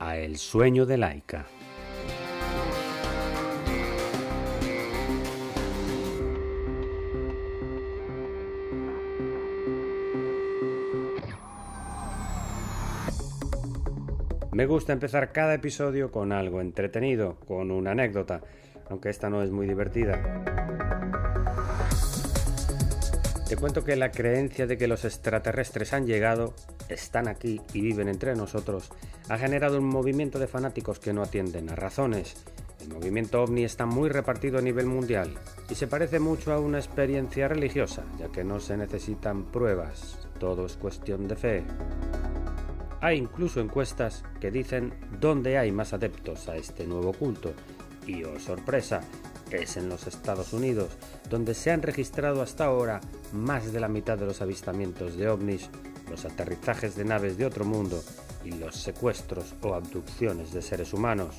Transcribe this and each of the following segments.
a El sueño de Laika. Me gusta empezar cada episodio con algo entretenido, con una anécdota, aunque esta no es muy divertida. Te cuento que la creencia de que los extraterrestres han llegado, están aquí y viven entre nosotros, ha generado un movimiento de fanáticos que no atienden a razones. El movimiento ovni está muy repartido a nivel mundial y se parece mucho a una experiencia religiosa, ya que no se necesitan pruebas, todo es cuestión de fe. Hay incluso encuestas que dicen dónde hay más adeptos a este nuevo culto. Y oh sorpresa, es en los Estados Unidos, donde se han registrado hasta ahora más de la mitad de los avistamientos de ovnis, los aterrizajes de naves de otro mundo y los secuestros o abducciones de seres humanos.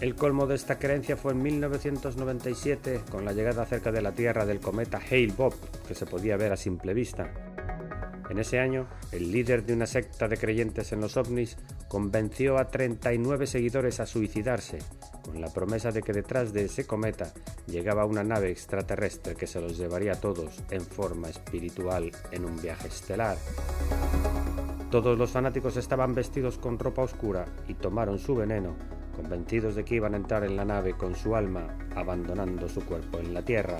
El colmo de esta creencia fue en 1997 con la llegada cerca de la Tierra del cometa Hale-Bopp, que se podía ver a simple vista. En ese año, el líder de una secta de creyentes en los ovnis convenció a 39 seguidores a suicidarse, con la promesa de que detrás de ese cometa llegaba una nave extraterrestre que se los llevaría a todos en forma espiritual en un viaje estelar. Todos los fanáticos estaban vestidos con ropa oscura y tomaron su veneno, convencidos de que iban a entrar en la nave con su alma, abandonando su cuerpo en la Tierra.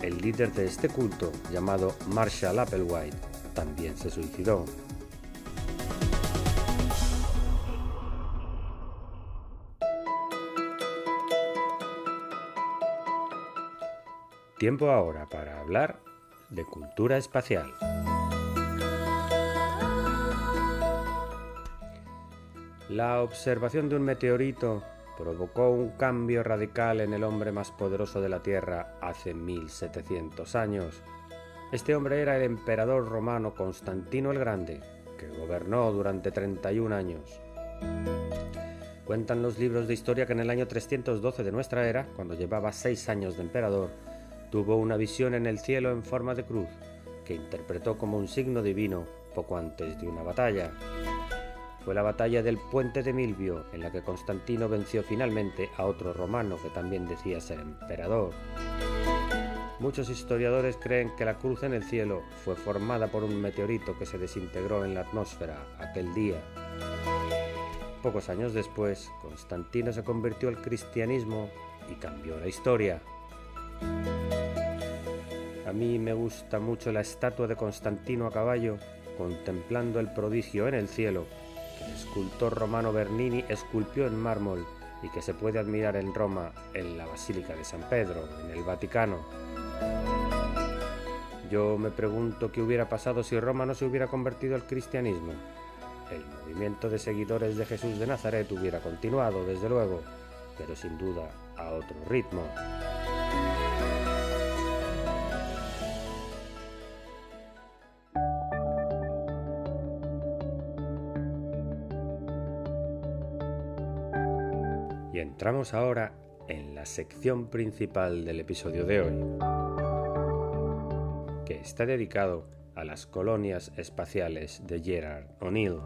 El líder de este culto, llamado Marshall Applewhite, también se suicidó. Tiempo ahora para hablar de cultura espacial. La observación de un meteorito provocó un cambio radical en el hombre más poderoso de la Tierra hace 1700 años. Este hombre era el emperador romano Constantino el Grande, que gobernó durante 31 años. Cuentan los libros de historia que en el año 312 de nuestra era, cuando llevaba seis años de emperador, tuvo una visión en el cielo en forma de cruz, que interpretó como un signo divino poco antes de una batalla fue la batalla del puente de Milvio, en la que Constantino venció finalmente a otro romano que también decía ser emperador. Muchos historiadores creen que la cruz en el cielo fue formada por un meteorito que se desintegró en la atmósfera aquel día. Pocos años después, Constantino se convirtió al cristianismo y cambió la historia. A mí me gusta mucho la estatua de Constantino a caballo, contemplando el prodigio en el cielo el escultor romano Bernini esculpió en mármol y que se puede admirar en Roma, en la Basílica de San Pedro, en el Vaticano. Yo me pregunto qué hubiera pasado si Roma no se hubiera convertido al cristianismo. El movimiento de seguidores de Jesús de Nazaret hubiera continuado, desde luego, pero sin duda a otro ritmo. Entramos ahora en la sección principal del episodio de hoy, que está dedicado a las colonias espaciales de Gerard O'Neill.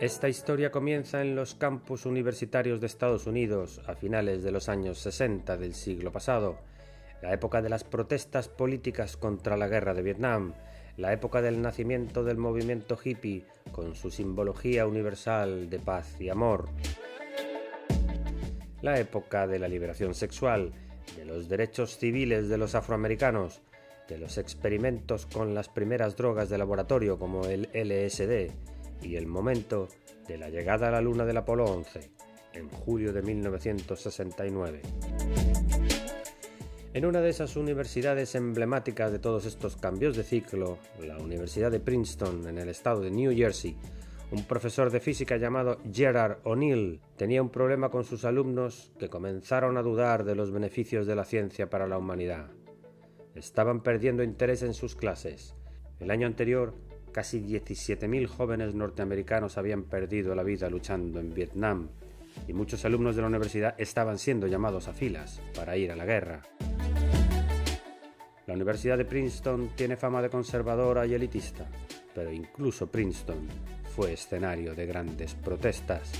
Esta historia comienza en los campus universitarios de Estados Unidos a finales de los años 60 del siglo pasado, la época de las protestas políticas contra la guerra de Vietnam, la época del nacimiento del movimiento hippie con su simbología universal de paz y amor, la época de la liberación sexual, de los derechos civiles de los afroamericanos, de los experimentos con las primeras drogas de laboratorio como el LSD y el momento de la llegada a la luna del Apolo 11, en julio de 1969. En una de esas universidades emblemáticas de todos estos cambios de ciclo, la Universidad de Princeton, en el estado de New Jersey, un profesor de física llamado Gerard O'Neill tenía un problema con sus alumnos que comenzaron a dudar de los beneficios de la ciencia para la humanidad. Estaban perdiendo interés en sus clases. El año anterior, casi 17.000 jóvenes norteamericanos habían perdido la vida luchando en Vietnam y muchos alumnos de la universidad estaban siendo llamados a filas para ir a la guerra. La Universidad de Princeton tiene fama de conservadora y elitista, pero incluso Princeton fue escenario de grandes protestas.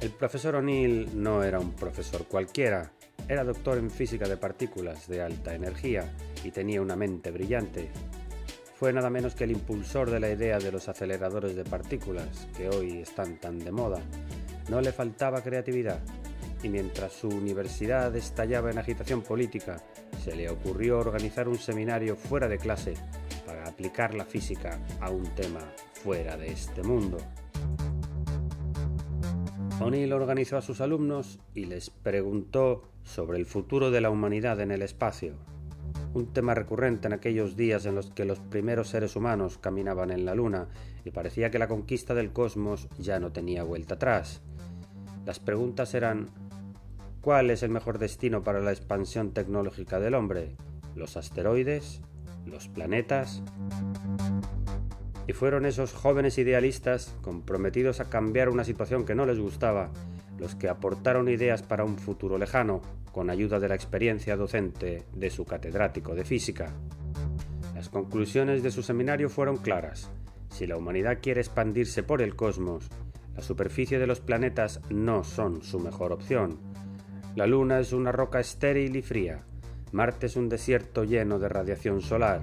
El profesor O'Neill no era un profesor cualquiera, era doctor en física de partículas de alta energía y tenía una mente brillante. Fue nada menos que el impulsor de la idea de los aceleradores de partículas, que hoy están tan de moda. No le faltaba creatividad, y mientras su universidad estallaba en agitación política, se le ocurrió organizar un seminario fuera de clase para aplicar la física a un tema fuera de este mundo. O'Neill organizó a sus alumnos y les preguntó sobre el futuro de la humanidad en el espacio, un tema recurrente en aquellos días en los que los primeros seres humanos caminaban en la Luna y parecía que la conquista del cosmos ya no tenía vuelta atrás. Las preguntas eran ¿Cuál es el mejor destino para la expansión tecnológica del hombre? ¿Los asteroides? ¿Los planetas? Y fueron esos jóvenes idealistas, comprometidos a cambiar una situación que no les gustaba, los que aportaron ideas para un futuro lejano, con ayuda de la experiencia docente de su catedrático de física. Las conclusiones de su seminario fueron claras. Si la humanidad quiere expandirse por el cosmos, la superficie de los planetas no son su mejor opción la Luna es una roca estéril y fría. Marte es un desierto lleno de radiación solar.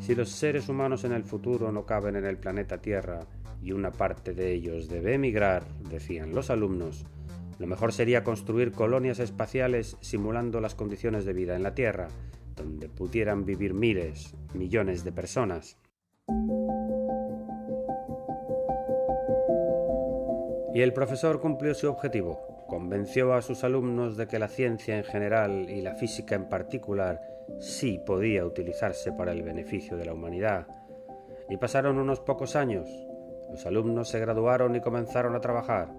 Si los seres humanos en el futuro no caben en el planeta Tierra y una parte de ellos debe emigrar, decían los alumnos, lo mejor sería construir colonias espaciales simulando las condiciones de vida en la Tierra, donde pudieran vivir miles, millones de personas. Y el profesor cumplió su objetivo. Convenció a sus alumnos de que la ciencia en general y la física en particular sí podía utilizarse para el beneficio de la humanidad. Y pasaron unos pocos años. Los alumnos se graduaron y comenzaron a trabajar.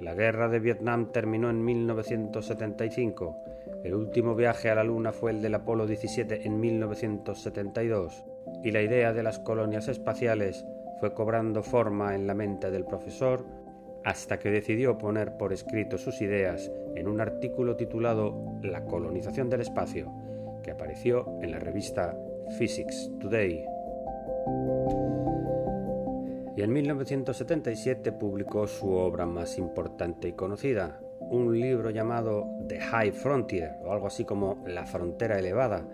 La guerra de Vietnam terminó en 1975. El último viaje a la Luna fue el del Apolo 17 en 1972. Y la idea de las colonias espaciales fue cobrando forma en la mente del profesor hasta que decidió poner por escrito sus ideas en un artículo titulado La colonización del espacio, que apareció en la revista Physics Today. Y en 1977 publicó su obra más importante y conocida, un libro llamado The High Frontier, o algo así como La frontera elevada,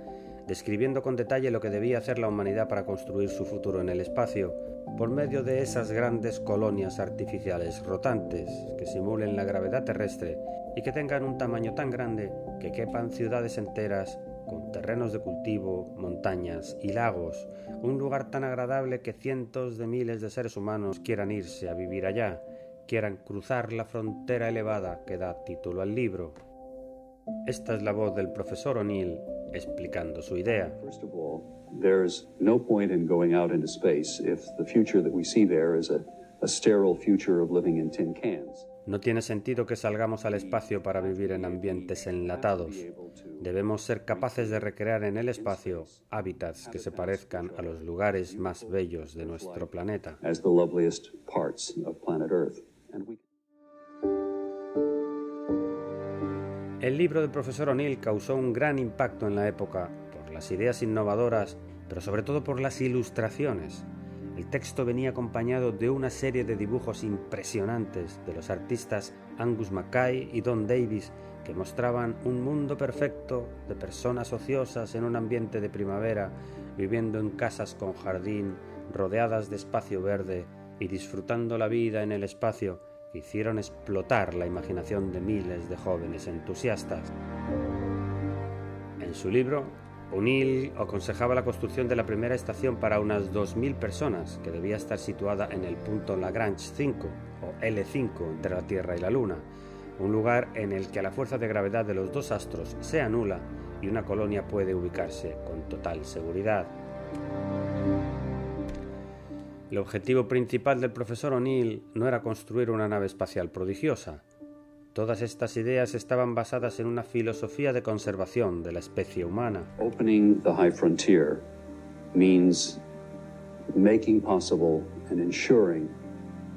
describiendo con detalle lo que debía hacer la humanidad para construir su futuro en el espacio, por medio de esas grandes colonias artificiales rotantes que simulen la gravedad terrestre y que tengan un tamaño tan grande que quepan ciudades enteras con terrenos de cultivo, montañas y lagos, un lugar tan agradable que cientos de miles de seres humanos quieran irse a vivir allá, quieran cruzar la frontera elevada que da título al libro. Esta es la voz del profesor O'Neill explicando su idea. No tiene sentido que salgamos al espacio para vivir en ambientes enlatados. Debemos ser capaces de recrear en el espacio hábitats que se parezcan a los lugares más bellos de nuestro planeta. El libro del profesor O'Neill causó un gran impacto en la época por las ideas innovadoras, pero sobre todo por las ilustraciones. El texto venía acompañado de una serie de dibujos impresionantes de los artistas Angus Mackay y Don Davis que mostraban un mundo perfecto de personas ociosas en un ambiente de primavera, viviendo en casas con jardín, rodeadas de espacio verde y disfrutando la vida en el espacio hicieron explotar la imaginación de miles de jóvenes entusiastas. En su libro, O'Neill aconsejaba la construcción de la primera estación para unas 2.000 personas, que debía estar situada en el punto Lagrange 5, o L5, entre la Tierra y la Luna, un lugar en el que la fuerza de gravedad de los dos astros sea nula y una colonia puede ubicarse con total seguridad. El objetivo principal del profesor O'Neill no era construir una nave espacial prodigiosa. Todas estas ideas estaban basadas en una filosofía de conservación de la especie humana. Opening the high frontier means making possible and ensuring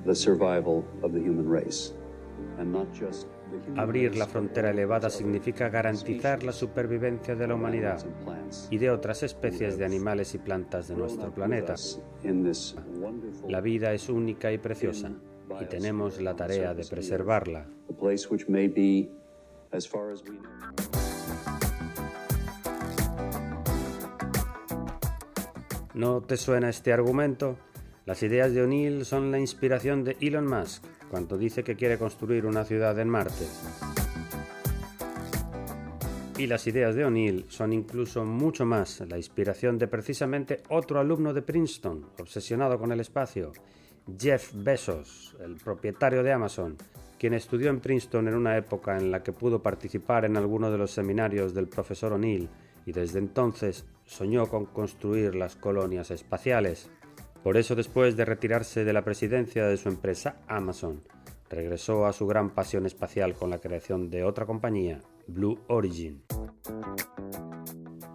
the survival of the human race, and not just Abrir la frontera elevada significa garantizar la supervivencia de la humanidad y de otras especies de animales y plantas de nuestro planeta. La vida es única y preciosa y tenemos la tarea de preservarla. ¿No te suena este argumento? Las ideas de O'Neill son la inspiración de Elon Musk, cuando dice que quiere construir una ciudad en Marte. Y las ideas de O'Neill son incluso mucho más la inspiración de precisamente otro alumno de Princeton, obsesionado con el espacio, Jeff Bezos, el propietario de Amazon, quien estudió en Princeton en una época en la que pudo participar en alguno de los seminarios del profesor O'Neill y desde entonces soñó con construir las colonias espaciales. Por eso después de retirarse de la presidencia de su empresa Amazon, regresó a su gran pasión espacial con la creación de otra compañía, Blue Origin.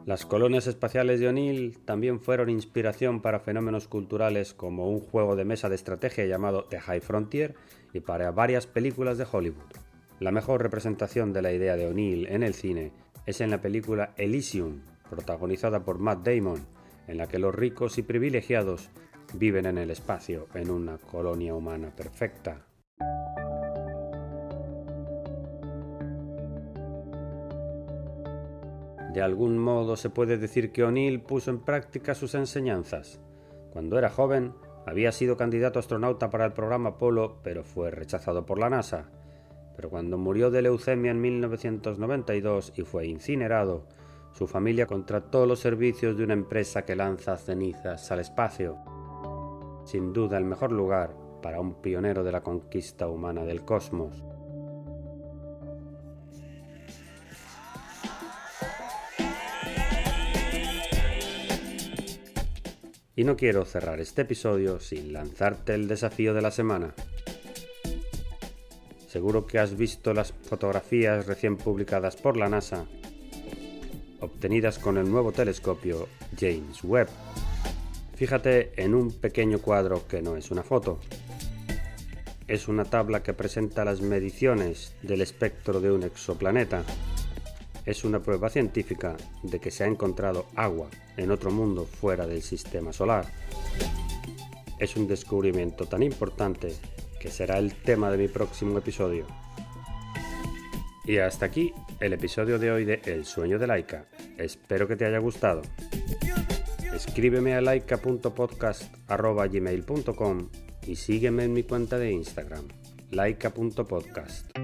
Las colonias espaciales de O'Neill también fueron inspiración para fenómenos culturales como un juego de mesa de estrategia llamado The High Frontier y para varias películas de Hollywood. La mejor representación de la idea de O'Neill en el cine es en la película Elysium, protagonizada por Matt Damon, en la que los ricos y privilegiados viven en el espacio en una colonia humana perfecta. De algún modo se puede decir que O'Neill puso en práctica sus enseñanzas. Cuando era joven, había sido candidato astronauta para el programa Apolo, pero fue rechazado por la NASA. Pero cuando murió de leucemia en 1992 y fue incinerado, su familia contrató los servicios de una empresa que lanza cenizas al espacio sin duda el mejor lugar para un pionero de la conquista humana del cosmos. Y no quiero cerrar este episodio sin lanzarte el desafío de la semana. Seguro que has visto las fotografías recién publicadas por la NASA, obtenidas con el nuevo telescopio James Webb. Fíjate en un pequeño cuadro que no es una foto. Es una tabla que presenta las mediciones del espectro de un exoplaneta. Es una prueba científica de que se ha encontrado agua en otro mundo fuera del sistema solar. Es un descubrimiento tan importante que será el tema de mi próximo episodio. Y hasta aquí el episodio de hoy de El sueño de Laika. Espero que te haya gustado. Escríbeme a laika.podcast.gmail.com y sígueme en mi cuenta de Instagram, laika.podcast.